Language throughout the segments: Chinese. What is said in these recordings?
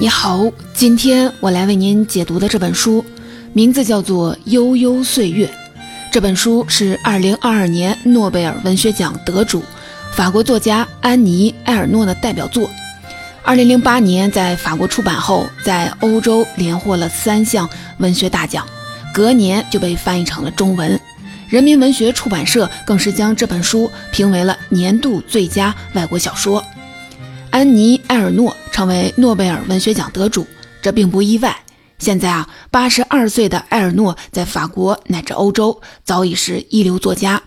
你好，今天我来为您解读的这本书，名字叫做《悠悠岁月》。这本书是2022年诺贝尔文学奖得主、法国作家安妮·埃尔诺的代表作。2008年在法国出版后，在欧洲连获了三项文学大奖，隔年就被翻译成了中文。人民文学出版社更是将这本书评为了年度最佳外国小说。安妮·埃尔诺成为诺贝尔文学奖得主，这并不意外。现在啊，八十二岁的埃尔诺在法国乃至欧洲早已是一流作家，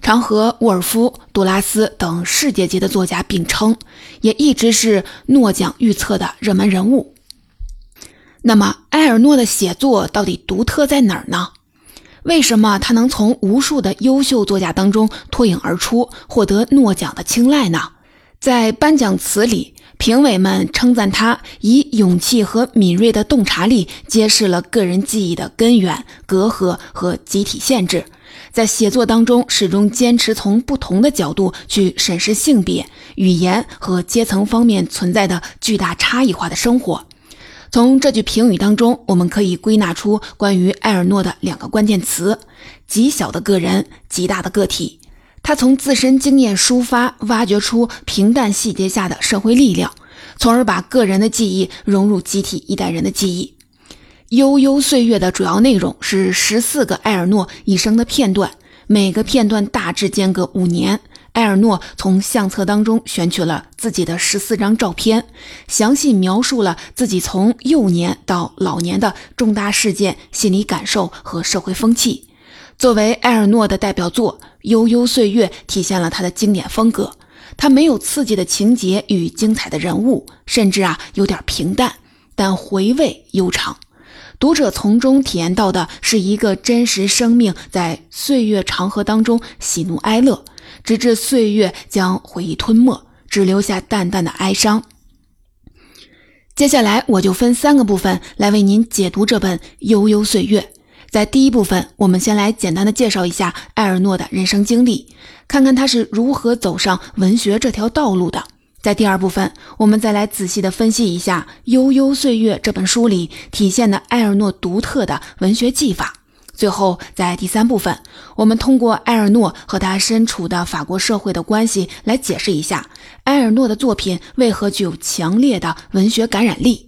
常和沃尔夫、杜拉斯等世界级的作家并称，也一直是诺奖预测的热门人物。那么，埃尔诺的写作到底独特在哪儿呢？为什么他能从无数的优秀作家当中脱颖而出，获得诺奖的青睐呢？在颁奖词里，评委们称赞他以勇气和敏锐的洞察力揭示了个人记忆的根源、隔阂和集体限制。在写作当中，始终坚持从不同的角度去审视性别、语言和阶层方面存在的巨大差异化的生活。从这句评语当中，我们可以归纳出关于埃尔诺的两个关键词：极小的个人，极大的个体。他从自身经验抒发，挖掘出平淡细节下的社会力量，从而把个人的记忆融入集体一代人的记忆。悠悠岁月的主要内容是十四个埃尔诺一生的片段，每个片段大致间隔五年。埃尔诺从相册当中选取了自己的十四张照片，详细描述了自己从幼年到老年的重大事件、心理感受和社会风气。作为埃尔诺的代表作，《悠悠岁月》体现了他的经典风格。他没有刺激的情节与精彩的人物，甚至啊有点平淡，但回味悠长。读者从中体验到的是一个真实生命在岁月长河当中喜怒哀乐，直至岁月将回忆吞没，只留下淡淡的哀伤。接下来，我就分三个部分来为您解读这本《悠悠岁月》。在第一部分，我们先来简单的介绍一下埃尔诺的人生经历，看看他是如何走上文学这条道路的。在第二部分，我们再来仔细的分析一下《悠悠岁月》这本书里体现的埃尔诺独特的文学技法。最后，在第三部分，我们通过埃尔诺和他身处的法国社会的关系来解释一下埃尔诺的作品为何具有强烈的文学感染力。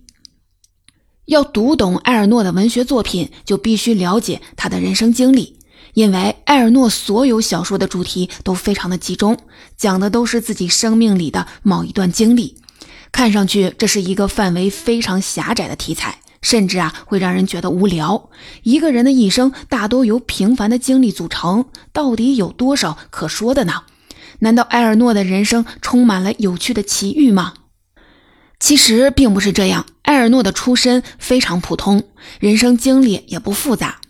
要读懂埃尔诺的文学作品，就必须了解他的人生经历，因为埃尔诺所有小说的主题都非常的集中，讲的都是自己生命里的某一段经历。看上去这是一个范围非常狭窄的题材，甚至啊会让人觉得无聊。一个人的一生大多由平凡的经历组成，到底有多少可说的呢？难道埃尔诺的人生充满了有趣的奇遇吗？其实并不是这样。埃尔诺的出身非常普通，人生经历也不复杂。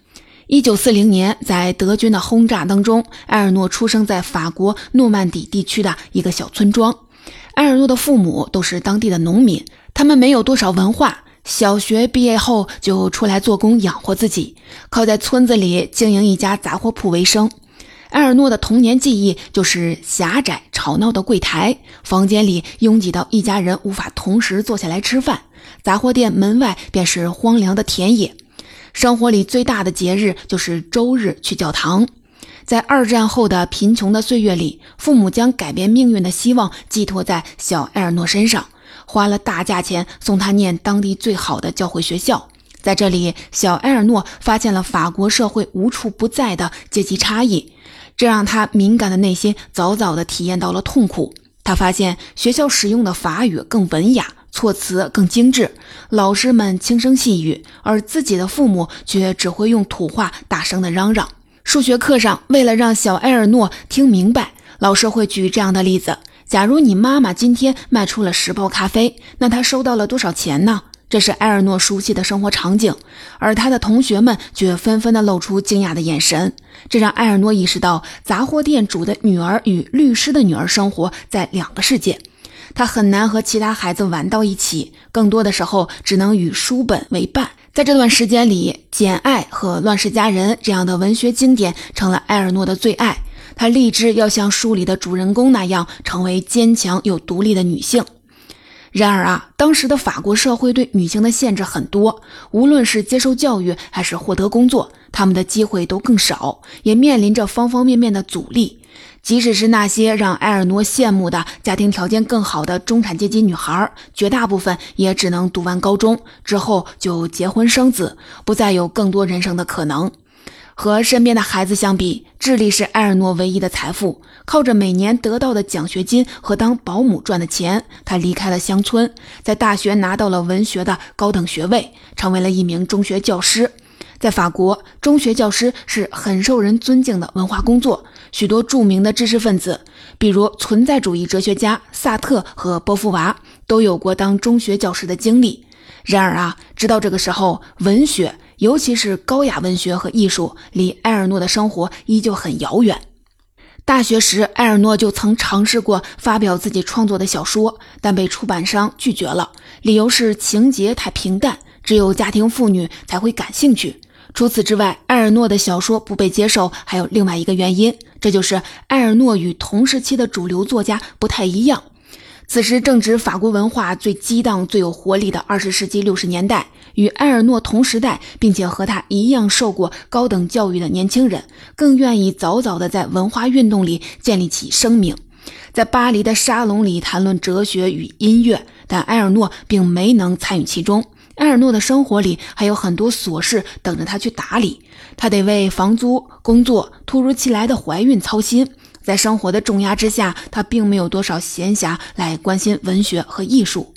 一九四零年，在德军的轰炸当中，埃尔诺出生在法国诺曼底地区的一个小村庄。埃尔诺的父母都是当地的农民，他们没有多少文化，小学毕业后就出来做工养活自己，靠在村子里经营一家杂货铺为生。埃尔诺的童年记忆就是狭窄吵闹的柜台，房间里拥挤到一家人无法同时坐下来吃饭。杂货店门外便是荒凉的田野。生活里最大的节日就是周日去教堂。在二战后的贫穷的岁月里，父母将改变命运的希望寄托在小埃尔诺身上，花了大价钱送他念当地最好的教会学校。在这里，小埃尔诺发现了法国社会无处不在的阶级差异。这让他敏感的内心早早的体验到了痛苦。他发现学校使用的法语更文雅，措辞更精致，老师们轻声细语，而自己的父母却只会用土话大声的嚷嚷。数学课上，为了让小埃尔诺听明白，老师会举这样的例子：假如你妈妈今天卖出了十包咖啡，那她收到了多少钱呢？这是埃尔诺熟悉的生活场景，而他的同学们却纷纷的露出惊讶的眼神。这让埃尔诺意识到，杂货店主的女儿与律师的女儿生活在两个世界。他很难和其他孩子玩到一起，更多的时候只能与书本为伴。在这段时间里，《简爱》和《乱世佳人》这样的文学经典成了埃尔诺的最爱。他立志要像书里的主人公那样，成为坚强又独立的女性。然而啊，当时的法国社会对女性的限制很多，无论是接受教育还是获得工作，她们的机会都更少，也面临着方方面面的阻力。即使是那些让埃尔诺羡慕的家庭条件更好的中产阶级女孩，绝大部分也只能读完高中之后就结婚生子，不再有更多人生的可能。和身边的孩子相比，智力是埃尔诺唯一的财富。靠着每年得到的奖学金和当保姆赚的钱，他离开了乡村，在大学拿到了文学的高等学位，成为了一名中学教师。在法国，中学教师是很受人尊敬的文化工作。许多著名的知识分子，比如存在主义哲学家萨特和波伏娃，都有过当中学教师的经历。然而啊，直到这个时候，文学，尤其是高雅文学和艺术，离埃尔诺的生活依旧很遥远。大学时，埃尔诺就曾尝试过发表自己创作的小说，但被出版商拒绝了，理由是情节太平淡，只有家庭妇女才会感兴趣。除此之外，埃尔诺的小说不被接受，还有另外一个原因，这就是埃尔诺与同时期的主流作家不太一样。此时正值法国文化最激荡、最有活力的二十世纪六十年代，与埃尔诺同时代，并且和他一样受过高等教育的年轻人，更愿意早早的在文化运动里建立起生命，在巴黎的沙龙里谈论哲学与音乐，但埃尔诺并没能参与其中。埃尔诺的生活里还有很多琐事等着他去打理，他得为房租、工作、突如其来的怀孕操心。在生活的重压之下，他并没有多少闲暇来关心文学和艺术。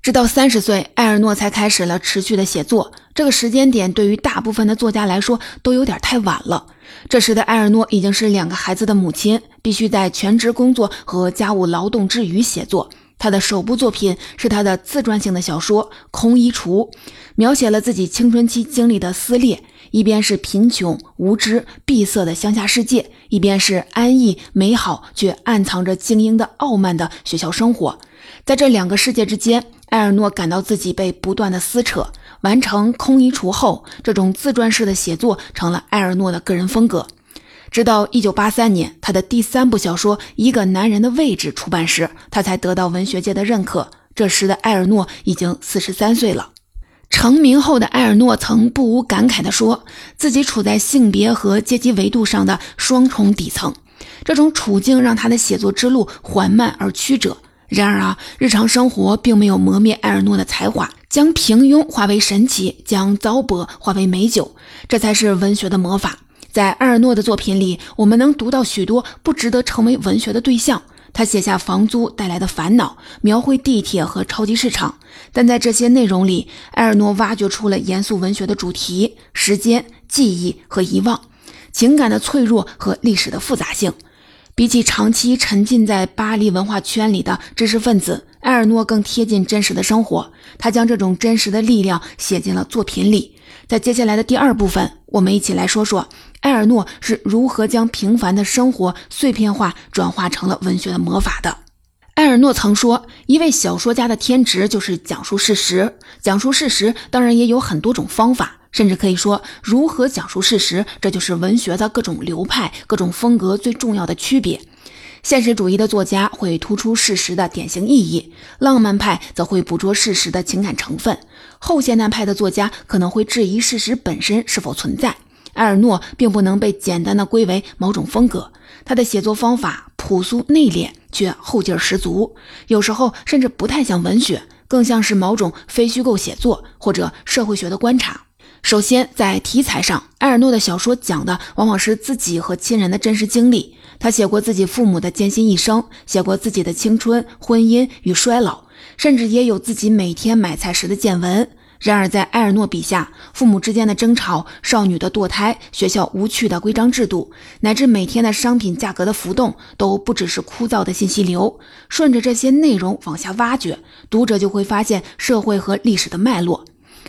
直到三十岁，埃尔诺才开始了持续的写作。这个时间点对于大部分的作家来说都有点太晚了。这时的埃尔诺已经是两个孩子的母亲，必须在全职工作和家务劳动之余写作。他的首部作品是他的自传性的小说《空衣橱》，描写了自己青春期经历的撕裂：一边是贫穷、无知、闭塞的乡下世界，一边是安逸、美好却暗藏着精英的傲慢的学校生活。在这两个世界之间，埃尔诺感到自己被不断的撕扯。完成《空衣橱》后，这种自传式的写作成了埃尔诺的个人风格。直到一九八三年，他的第三部小说《一个男人的位置》出版时，他才得到文学界的认可。这时的埃尔诺已经四十三岁了。成名后的埃尔诺曾不无感慨地说：“自己处在性别和阶级维度上的双重底层，这种处境让他的写作之路缓慢而曲折。然而啊，日常生活并没有磨灭埃尔诺的才华，将平庸化为神奇，将糟粕化为美酒，这才是文学的魔法。”在埃尔诺的作品里，我们能读到许多不值得成为文学的对象。他写下房租带来的烦恼，描绘地铁和超级市场。但在这些内容里，埃尔诺挖掘出了严肃文学的主题：时间、记忆和遗忘，情感的脆弱和历史的复杂性。比起长期沉浸在巴黎文化圈里的知识分子，埃尔诺更贴近真实的生活。他将这种真实的力量写进了作品里。在接下来的第二部分，我们一起来说说。埃尔诺是如何将平凡的生活碎片化转化成了文学的魔法的？埃尔诺曾说：“一位小说家的天职就是讲述事实。讲述事实当然也有很多种方法，甚至可以说，如何讲述事实，这就是文学的各种流派、各种风格最重要的区别。现实主义的作家会突出事实的典型意义，浪漫派则会捕捉事实的情感成分，后现代派的作家可能会质疑事实本身是否存在。”埃尔诺并不能被简单的归为某种风格，他的写作方法朴素内敛，却后劲儿十足，有时候甚至不太像文学，更像是某种非虚构写作或者社会学的观察。首先，在题材上，埃尔诺的小说讲的往往是自己和亲人的真实经历，他写过自己父母的艰辛一生，写过自己的青春、婚姻与衰老，甚至也有自己每天买菜时的见闻。然而，在埃尔诺笔下，父母之间的争吵、少女的堕胎、学校无趣的规章制度，乃至每天的商品价格的浮动，都不只是枯燥的信息流。顺着这些内容往下挖掘，读者就会发现社会和历史的脉络。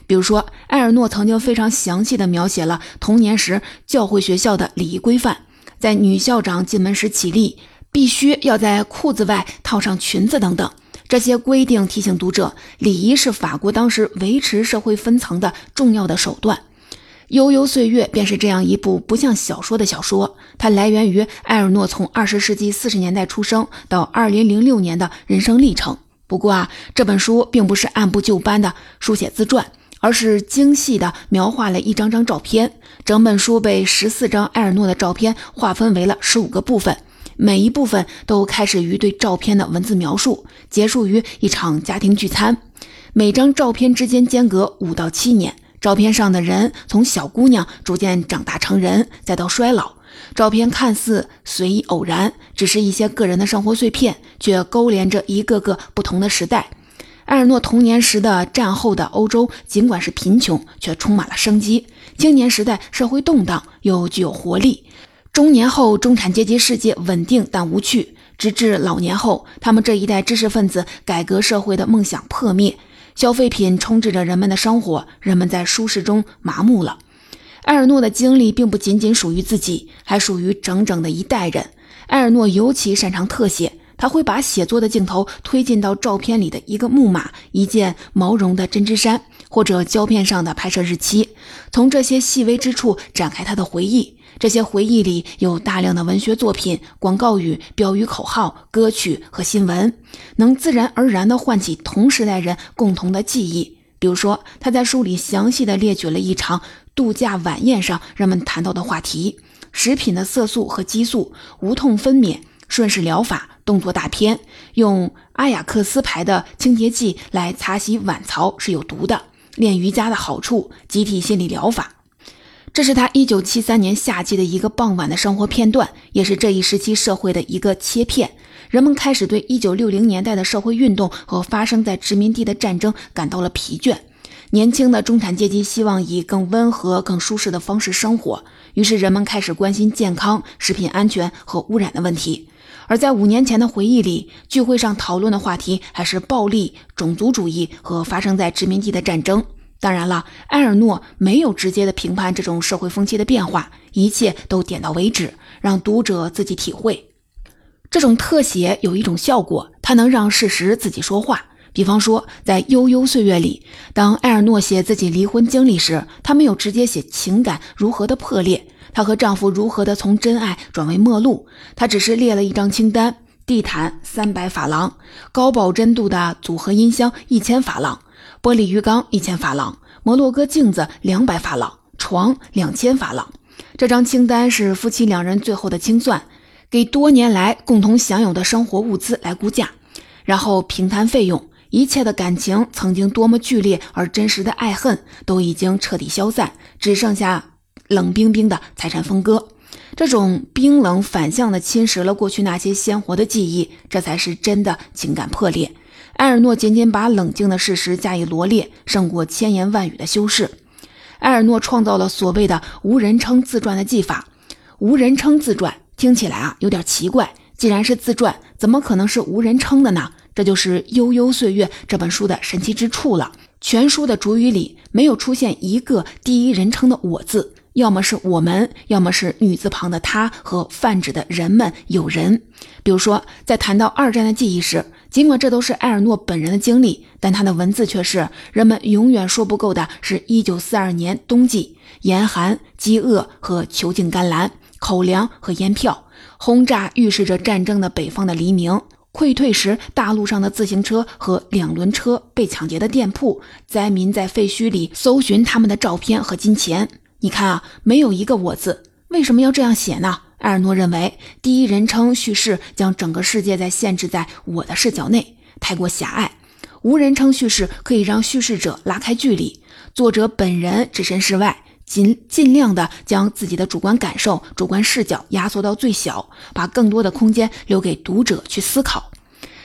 比如说，埃尔诺曾经非常详细地描写了童年时教会学校的礼仪规范，在女校长进门时起立，必须要在裤子外套上裙子等等。这些规定提醒读者，礼仪是法国当时维持社会分层的重要的手段。《悠悠岁月》便是这样一部不像小说的小说，它来源于埃尔诺从二十世纪四十年代出生到二零零六年的人生历程。不过啊，这本书并不是按部就班的书写自传，而是精细的描画了一张张照片。整本书被十四张埃尔诺的照片划分为了十五个部分，每一部分都开始于对照片的文字描述，结束于一场家庭聚餐。每张照片之间间隔五到七年，照片上的人从小姑娘逐渐长大成人，再到衰老。照片看似随意偶然，只是一些个人的生活碎片，却勾连着一个个不同的时代。埃尔诺童年时的战后的欧洲，尽管是贫穷，却充满了生机；青年时代社会动荡，又具有活力；中年后中产阶级世界稳定但无趣，直至老年后，他们这一代知识分子改革社会的梦想破灭，消费品充斥着人们的生活，人们在舒适中麻木了。埃尔诺的经历并不仅仅属于自己，还属于整整的一代人。埃尔诺尤其擅长特写，他会把写作的镜头推进到照片里的一个木马、一件毛绒的针织衫，或者胶片上的拍摄日期，从这些细微之处展开他的回忆。这些回忆里有大量的文学作品、广告语、标语、口号、歌曲和新闻，能自然而然地唤起同时代人共同的记忆。比如说，他在书里详细地列举了一场。度假晚宴上，人们谈到的话题：食品的色素和激素、无痛分娩、顺势疗法、动作大片、用阿雅克斯牌的清洁剂来擦洗碗槽是有毒的、练瑜伽的好处、集体心理疗法。这是他1973年夏季的一个傍晚的生活片段，也是这一时期社会的一个切片。人们开始对1960年代的社会运动和发生在殖民地的战争感到了疲倦。年轻的中产阶级希望以更温和、更舒适的方式生活，于是人们开始关心健康、食品安全和污染的问题。而在五年前的回忆里，聚会上讨论的话题还是暴力、种族主义和发生在殖民地的战争。当然了，埃尔诺没有直接的评判这种社会风气的变化，一切都点到为止，让读者自己体会。这种特写有一种效果，它能让事实自己说话。比方说，在《悠悠岁月》里，当埃尔诺写自己离婚经历时，他没有直接写情感如何的破裂，她和丈夫如何的从真爱转为陌路，她只是列了一张清单：地毯三百法郎，高保真度的组合音箱一千法郎，玻璃鱼缸一千法郎，摩洛哥镜子两百法郎，床两千法郎。这张清单是夫妻两人最后的清算，给多年来共同享有的生活物资来估价，然后平摊费用。一切的感情，曾经多么剧烈而真实的爱恨，都已经彻底消散，只剩下冷冰冰的财产分割。这种冰冷反向的侵蚀了过去那些鲜活的记忆，这才是真的情感破裂。埃尔诺仅仅把冷静的事实加以罗列，胜过千言万语的修饰。埃尔诺创造了所谓的无人称自传的技法。无人称自传听起来啊有点奇怪，既然是自传，怎么可能是无人称的呢？这就是《悠悠岁月》这本书的神奇之处了。全书的主语里没有出现一个第一人称的“我”字，要么是我们，要么是女字旁的他和泛指的人们、有人。比如说，在谈到二战的记忆时，尽管这都是埃尔诺本人的经历，但他的文字却是人们永远说不够的：是一九四二年冬季，严寒、饥饿和囚禁甘蓝、口粮和烟票，轰炸预示着战争的北方的黎明。溃退时，大路上的自行车和两轮车被抢劫的店铺，灾民在废墟里搜寻他们的照片和金钱。你看啊，没有一个“我”字，为什么要这样写呢？埃尔诺认为，第一人称叙事将整个世界在限制在我的视角内，太过狭隘；无人称叙事可以让叙事者拉开距离，作者本人置身事外。尽尽量的将自己的主观感受、主观视角压缩到最小，把更多的空间留给读者去思考。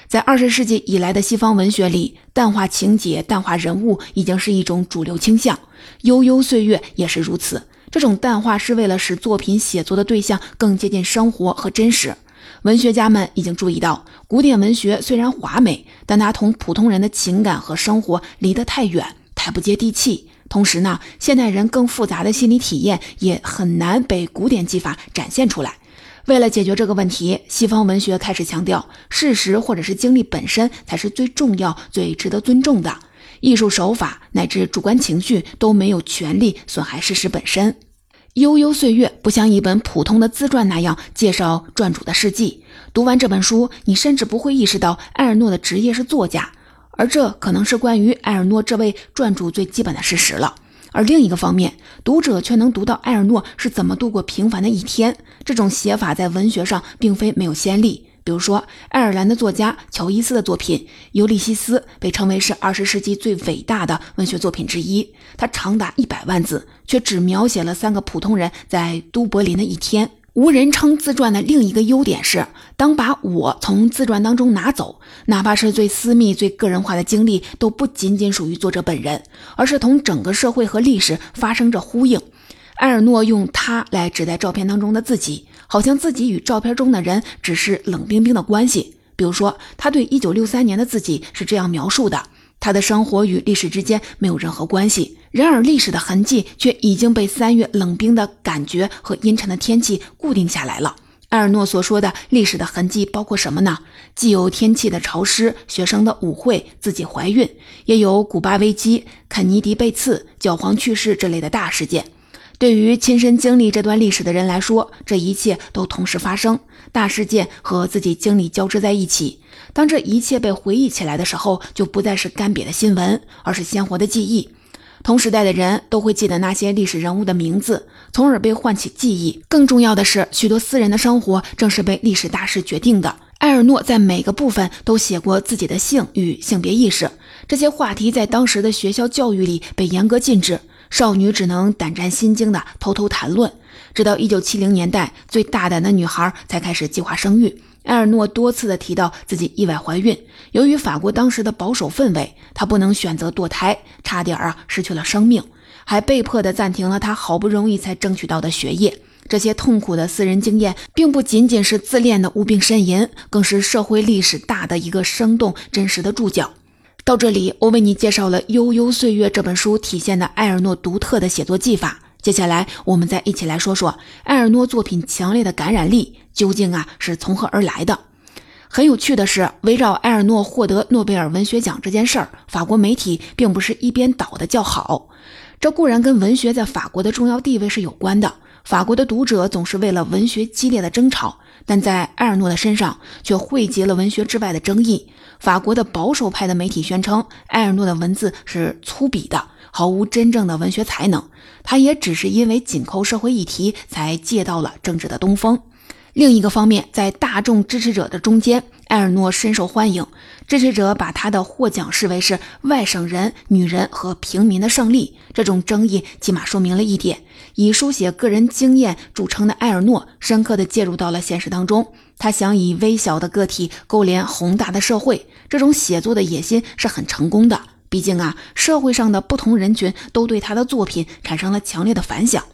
在二十世纪以来的西方文学里，淡化情节、淡化人物已经是一种主流倾向，《悠悠岁月》也是如此。这种淡化是为了使作品写作的对象更接近生活和真实。文学家们已经注意到，古典文学虽然华美，但它同普通人的情感和生活离得太远，太不接地气。同时呢，现代人更复杂的心理体验也很难被古典技法展现出来。为了解决这个问题，西方文学开始强调事实或者是经历本身才是最重要、最值得尊重的。艺术手法乃至主观情绪都没有权利损害事实本身。《悠悠岁月》不像一本普通的自传那样介绍传主的事迹。读完这本书，你甚至不会意识到埃尔诺的职业是作家。而这可能是关于埃尔诺这位传主最基本的事实了。而另一个方面，读者却能读到埃尔诺是怎么度过平凡的一天。这种写法在文学上并非没有先例。比如说，爱尔兰的作家乔伊斯的作品《尤利西斯》被称为是二十世纪最伟大的文学作品之一。它长达一百万字，却只描写了三个普通人在都柏林的一天。无人称自传的另一个优点是，当把我从自传当中拿走，哪怕是最私密、最个人化的经历，都不仅仅属于作者本人，而是同整个社会和历史发生着呼应。埃尔诺用他来指代照片当中的自己。好像自己与照片中的人只是冷冰冰的关系。比如说，他对1963年的自己是这样描述的：他的生活与历史之间没有任何关系，然而历史的痕迹却已经被三月冷冰的感觉和阴沉的天气固定下来了。埃尔诺所说的历史的痕迹包括什么呢？既有天气的潮湿、学生的舞会、自己怀孕，也有古巴危机、肯尼迪被刺、教皇去世这类的大事件。对于亲身经历这段历史的人来说，这一切都同时发生，大事件和自己经历交织在一起。当这一切被回忆起来的时候，就不再是干瘪的新闻，而是鲜活的记忆。同时代的人都会记得那些历史人物的名字，从而被唤起记忆。更重要的是，许多私人的生活正是被历史大事决定的。埃尔诺在每个部分都写过自己的性与性别意识，这些话题在当时的学校教育里被严格禁止。少女只能胆战心惊地偷偷谈论，直到1970年代，最大胆的女孩才开始计划生育。埃尔诺多次的提到自己意外怀孕，由于法国当时的保守氛围，她不能选择堕胎，差点啊失去了生命，还被迫的暂停了她好不容易才争取到的学业。这些痛苦的私人经验，并不仅仅是自恋的无病呻吟，更是社会历史大的一个生动真实的注脚。到这里，我为你介绍了《悠悠岁月》这本书体现的埃尔诺独特的写作技法。接下来，我们再一起来说说埃尔诺作品强烈的感染力究竟啊是从何而来的。很有趣的是，围绕埃尔诺获得诺贝尔文学奖这件事儿，法国媒体并不是一边倒的叫好。这固然跟文学在法国的重要地位是有关的，法国的读者总是为了文学激烈的争吵，但在埃尔诺的身上却汇集了文学之外的争议。法国的保守派的媒体宣称，埃尔诺的文字是粗鄙的，毫无真正的文学才能。他也只是因为紧扣社会议题，才借到了政治的东风。另一个方面，在大众支持者的中间，埃尔诺深受欢迎。支持者把他的获奖视为是外省人、女人和平民的胜利。这种争议起码说明了一点：以书写个人经验著称的埃尔诺，深刻地介入到了现实当中。他想以微小的个体勾连宏大的社会，这种写作的野心是很成功的。毕竟啊，社会上的不同人群都对他的作品产生了强烈的反响。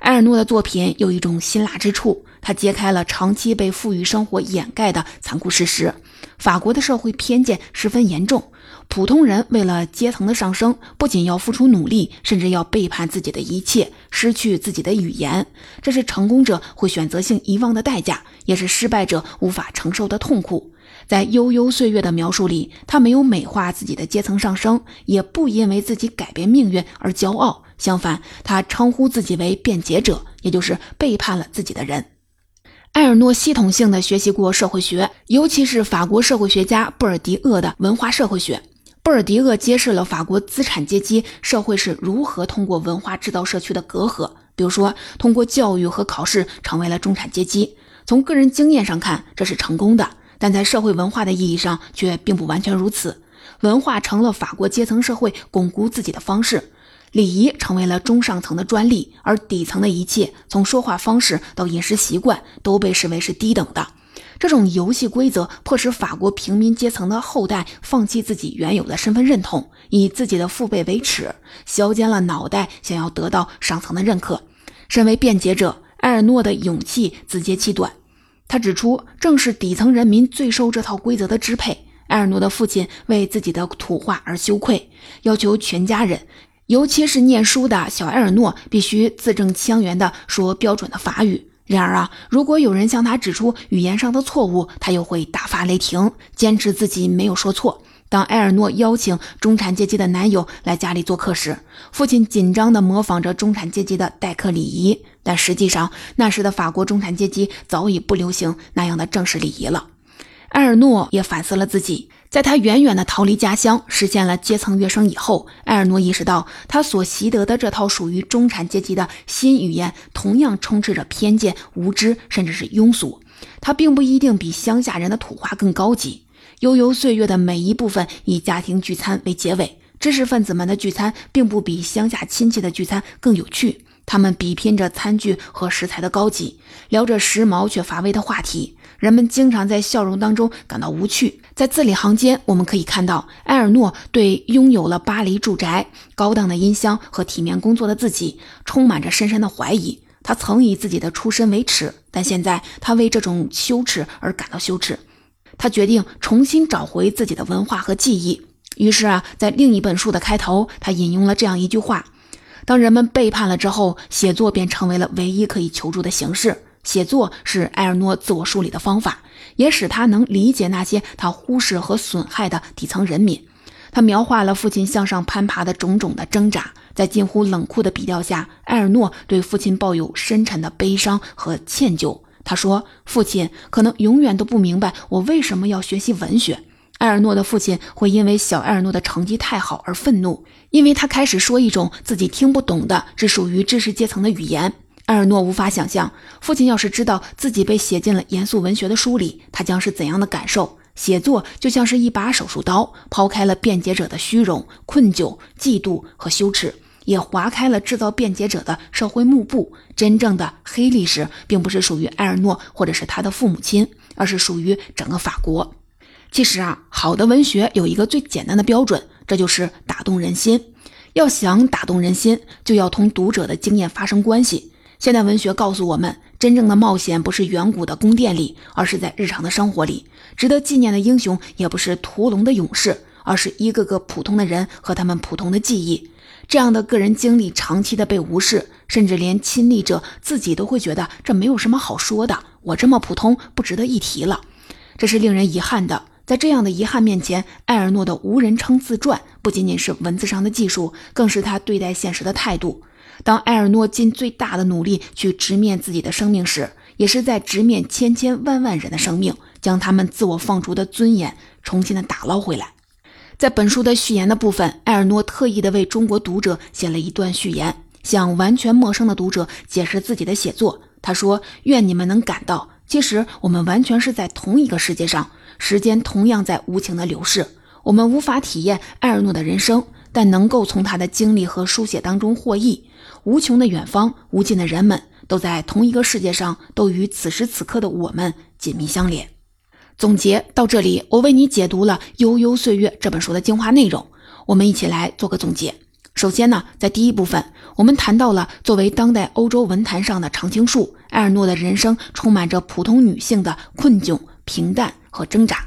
埃尔诺的作品有一种辛辣之处，他揭开了长期被富裕生活掩盖的残酷事实：法国的社会偏见十分严重。普通人为了阶层的上升，不仅要付出努力，甚至要背叛自己的一切，失去自己的语言。这是成功者会选择性遗忘的代价，也是失败者无法承受的痛苦。在悠悠岁月的描述里，他没有美化自己的阶层上升，也不因为自己改变命运而骄傲。相反，他称呼自己为辩解者，也就是背叛了自己的人。埃尔诺系统性的学习过社会学，尤其是法国社会学家布尔迪厄的文化社会学。布尔迪厄揭示了法国资产阶级社会是如何通过文化制造社区的隔阂，比如说通过教育和考试成为了中产阶级。从个人经验上看，这是成功的，但在社会文化的意义上却并不完全如此。文化成了法国阶层社会巩固自己的方式，礼仪成为了中上层的专利，而底层的一切，从说话方式到饮食习惯，都被视为是低等的。这种游戏规则迫使法国平民阶层的后代放弃自己原有的身份认同，以自己的父辈为耻，削尖了脑袋想要得到上层的认可。身为辩解者，埃尔诺的勇气自揭其短。他指出，正是底层人民最受这套规则的支配。埃尔诺的父亲为自己的土话而羞愧，要求全家人，尤其是念书的小埃尔诺，必须字正腔圆地说标准的法语。然而啊，如果有人向他指出语言上的错误，他又会大发雷霆，坚持自己没有说错。当埃尔诺邀请中产阶级的男友来家里做客时，父亲紧张地模仿着中产阶级的待客礼仪，但实际上那时的法国中产阶级早已不流行那样的正式礼仪了。埃尔诺也反思了自己，在他远远的逃离家乡，实现了阶层跃升以后，埃尔诺意识到，他所习得的这套属于中产阶级的新语言，同样充斥着偏见、无知，甚至是庸俗。他并不一定比乡下人的土话更高级。悠悠岁月的每一部分以家庭聚餐为结尾，知识分子们的聚餐并不比乡下亲戚的聚餐更有趣。他们比拼着餐具和食材的高级，聊着时髦却乏味的话题。人们经常在笑容当中感到无趣。在字里行间，我们可以看到埃尔诺对拥有了巴黎住宅、高档的音箱和体面工作的自己充满着深深的怀疑。他曾以自己的出身为耻，但现在他为这种羞耻而感到羞耻。他决定重新找回自己的文化和记忆。于是啊，在另一本书的开头，他引用了这样一句话：“当人们背叛了之后，写作便成为了唯一可以求助的形式。”写作是埃尔诺自我梳理的方法，也使他能理解那些他忽视和损害的底层人民。他描画了父亲向上攀爬的种种的挣扎，在近乎冷酷的笔调下，埃尔诺对父亲抱有深沉的悲伤和歉疚。他说：“父亲可能永远都不明白我为什么要学习文学。”埃尔诺的父亲会因为小埃尔诺的成绩太好而愤怒，因为他开始说一种自己听不懂的、只属于知识阶层的语言。埃尔诺无法想象，父亲要是知道自己被写进了严肃文学的书里，他将是怎样的感受。写作就像是一把手术刀，抛开了辩解者的虚荣、困窘、嫉妒和羞耻，也划开了制造辩解者的社会幕布。真正的黑历史，并不是属于埃尔诺或者是他的父母亲，而是属于整个法国。其实啊，好的文学有一个最简单的标准，这就是打动人心。要想打动人心，就要同读者的经验发生关系。现代文学告诉我们，真正的冒险不是远古的宫殿里，而是在日常的生活里。值得纪念的英雄也不是屠龙的勇士，而是一个个普通的人和他们普通的记忆。这样的个人经历长期的被无视，甚至连亲历者自己都会觉得这没有什么好说的，我这么普通，不值得一提了。这是令人遗憾的。在这样的遗憾面前，埃尔诺的无人称自传不仅仅是文字上的技术，更是他对待现实的态度。当埃尔诺尽最大的努力去直面自己的生命时，也是在直面千千万万人的生命，将他们自我放逐的尊严重新的打捞回来。在本书的序言的部分，埃尔诺特意的为中国读者写了一段序言，向完全陌生的读者解释自己的写作。他说：“愿你们能感到，其实我们完全是在同一个世界上，时间同样在无情的流逝。我们无法体验埃尔诺的人生，但能够从他的经历和书写当中获益。”无穷的远方，无尽的人们，都在同一个世界上，都与此时此刻的我们紧密相连。总结到这里，我为你解读了《悠悠岁月》这本书的精华内容。我们一起来做个总结。首先呢，在第一部分，我们谈到了作为当代欧洲文坛上的常青树，埃尔诺的人生充满着普通女性的困窘、平淡和挣扎，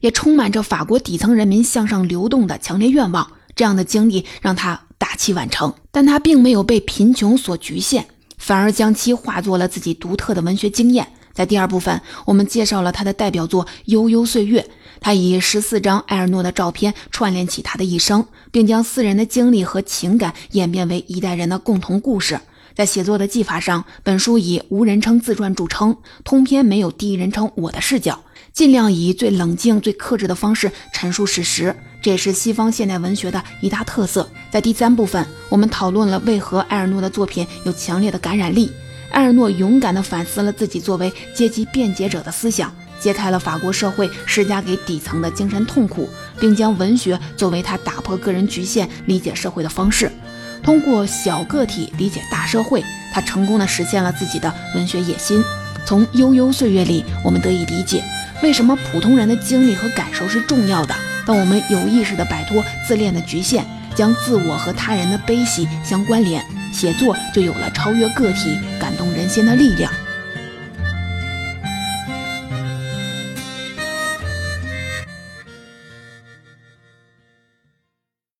也充满着法国底层人民向上流动的强烈愿望。这样的经历让他。大器晚成，但他并没有被贫穷所局限，反而将其化作了自己独特的文学经验。在第二部分，我们介绍了他的代表作《悠悠岁月》，他以十四张埃尔诺的照片串联起他的一生，并将四人的经历和情感演变为一代人的共同故事。在写作的技法上，本书以无人称自传著称，通篇没有第一人称我的视角，尽量以最冷静、最克制的方式陈述事实。这也是西方现代文学的一大特色。在第三部分，我们讨论了为何埃尔诺的作品有强烈的感染力。埃尔诺勇敢地反思了自己作为阶级辩解者的思想，揭开了法国社会施加给底层的精神痛苦，并将文学作为他打破个人局限、理解社会的方式。通过小个体理解大社会，他成功地实现了自己的文学野心。从悠悠岁月里，我们得以理解为什么普通人的经历和感受是重要的。当我们有意识地摆脱自恋的局限，将自我和他人的悲喜相关联，写作就有了超越个体、动人心的力量。